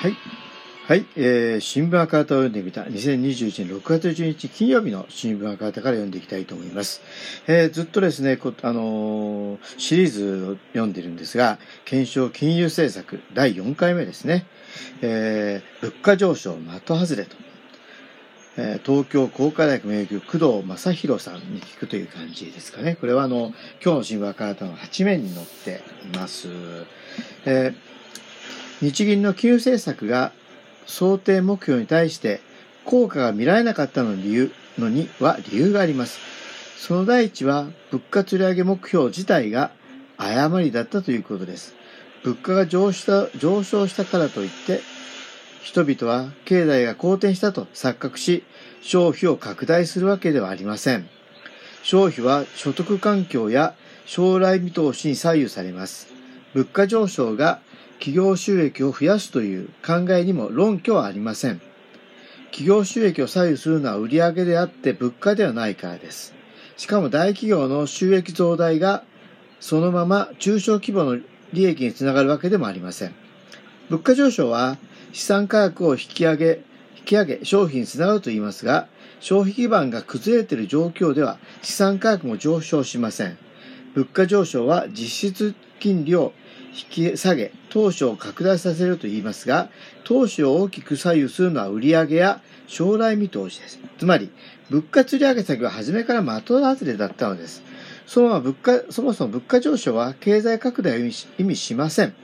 はい。はい、えー、新聞赤旗を読んでみた2021年6月11日金曜日の新聞赤旗から読んでいきたいと思います。えー、ずっとですね、こあのー、シリーズを読んでるんですが、検証金融政策第4回目ですね。えー、物価上昇的外れと。え、東京工科大学名誉工藤正宏さんに聞くという感じですかね。これはあの、今日の新聞赤旗の8面に載っています。えー、日銀の金融政策が想定目標に対して効果が見られなかったの理由のには理由があります。その第一は物価釣り上げ目標自体が誤りだったということです。物価が上昇上昇したからといって人々は経済が好転したと錯覚し消費を拡大するわけではありません。消費は所得環境や将来見通しに左右されます。物価上昇が企業収益を増やすという考えにも論拠はありません。企業収益を左右するのは売上であって物価ではないからです。しかも大企業の収益増大がそのまま中小規模の利益につながるわけでもありません。物価上昇は資産価格を引き上げ、引き上げ商品につながると言いますが、消費基盤が崩れている状況では資産価格も上昇しません。物価上昇は実質金利を引き下げ、投資を拡大させると言いますが、投資を大きく左右するのは売上や将来見通しです。つまり、物価釣り上げ先は初めから的外れだったのです。その物価、そもそも物価上昇は経済拡大を意味しません。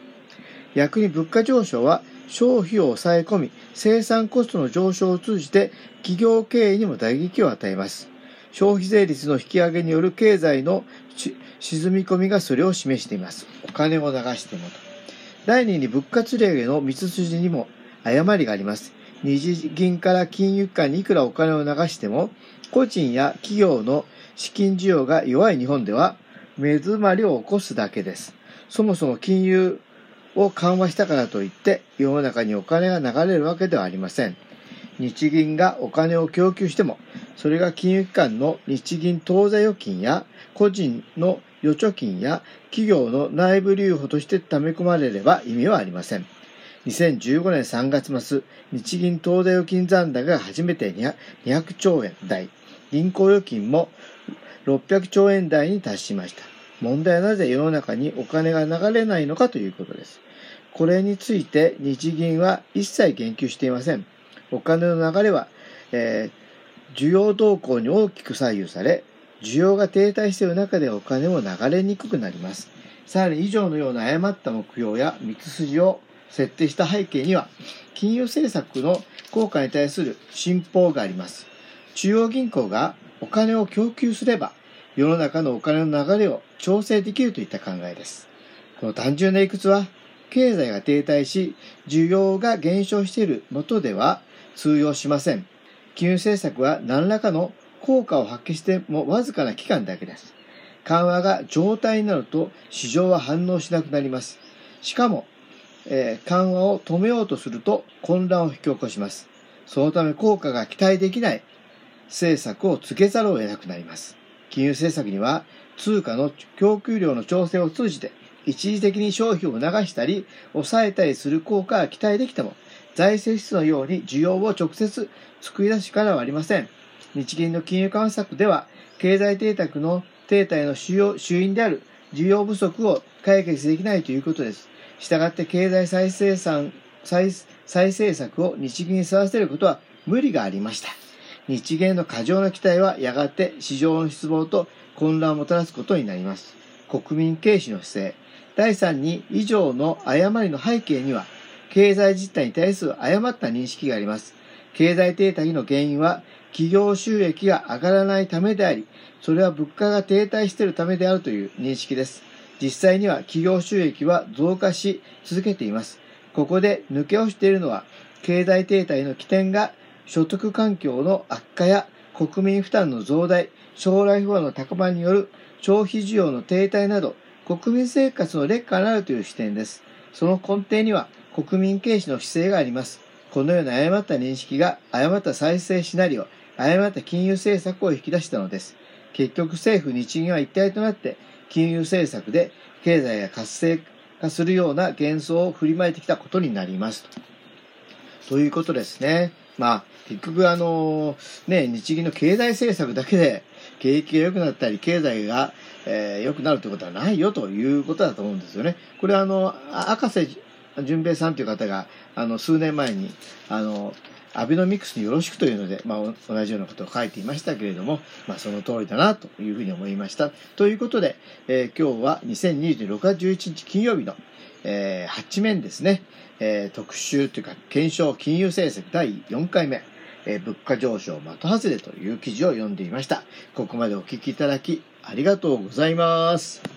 逆に物価上昇は消費を抑え込み、生産コストの上昇を通じて企業経営にも打撃を与えます。消費税率の引き上げによる経済の沈み込みがそれを示しています。お金を流しても。第2に物価釣り上げの道筋にも誤りがあります。日銀から金融機関にいくらお金を流しても、個人や企業の資金需要が弱い日本では、目詰まりを起こすだけです。そもそも金融を緩和したからといって、世の中にお金が流れるわけではありません。日銀がお金を供給しても、それが金融機関の日銀当座預金や個人の預貯金や企業の内部留保として溜め込まれれば意味はありません。2015年3月末、日銀当座預金残高が初めて200兆円台、銀行預金も600兆円台に達しました。問題はなぜ世の中にお金が流れないのかということです。これについて日銀は一切言及していません。お金の流れは、えー、需要動向に大きく左右され、需要が停滞している中でお金も流れにくくなります。さらに以上のような誤った目標や道筋を設定した背景には、金融政策の効果に対する信奉があります。中央銀行がお金を供給すれば、世の中のお金の流れを調整できるといった考えです。この単純な理屈は、経済が停滞し、需要が減少しているもとでは通用しません。金融政策は何らかの効果を発揮してもわずかな期間だけです。緩和が状態になると市場は反応しなくなります。しかも、えー、緩和を止めようとすると混乱を引き起こします。そのため効果が期待できない政策をつけざるを得なくなります。金融政策には通貨の供給量の調整を通じて一時的に消費を促したり抑えたりする効果が期待できても財政出のように需要を直接作り出す力はありません。日銀の金融緩和策では、経済停滞の停滞の主要主因である需要不足を解決できないということです。したがって経済再生産再再生策を日銀に沿わせることは無理がありました。日銀の過剰な期待はやがて市場の失望と混乱をもたらすことになります。国民軽視の姿勢。第3に以上の誤りの背景には経済実態に対する誤った認識があります。経済停滞の原因は企業収益が上がらないためであり、それは物価が停滞しているためであるという認識です。実際には企業収益は増加し続けています。ここで抜け落ちているのは、経済停滞の起点が所得環境の悪化や国民負担の増大、将来不安の高まりによる消費需要の停滞など、国民生活の劣化になるという視点です。その根底には国民軽視の姿勢があります。このような誤った認識が誤った再生シナリオ、誤った金融政策を引き出したのです。結局政府日銀は一体となって金融政策で経済が活性化するような幻想を振りまいてきたことになります。ということですね。まあ、結局あの、ね、日銀の経済政策だけで景気が良くなったり、経済が、えー、良くなるということはないよということだと思うんですよね。これはあの、赤瀬淳平さんという方が、あの、数年前に、あの、アベノミクスによろしくというので、まあ、同じようなことを書いていましたけれども、まあ、その通りだなというふうに思いました。ということで、えー、今日は2026月11日金曜日の、えー、8面ですね、えー、特集というか、検証金融政策第4回目、え、物価上昇的外れという記事を読んでいました。ここまでお聞きいただき、ありがとうございます。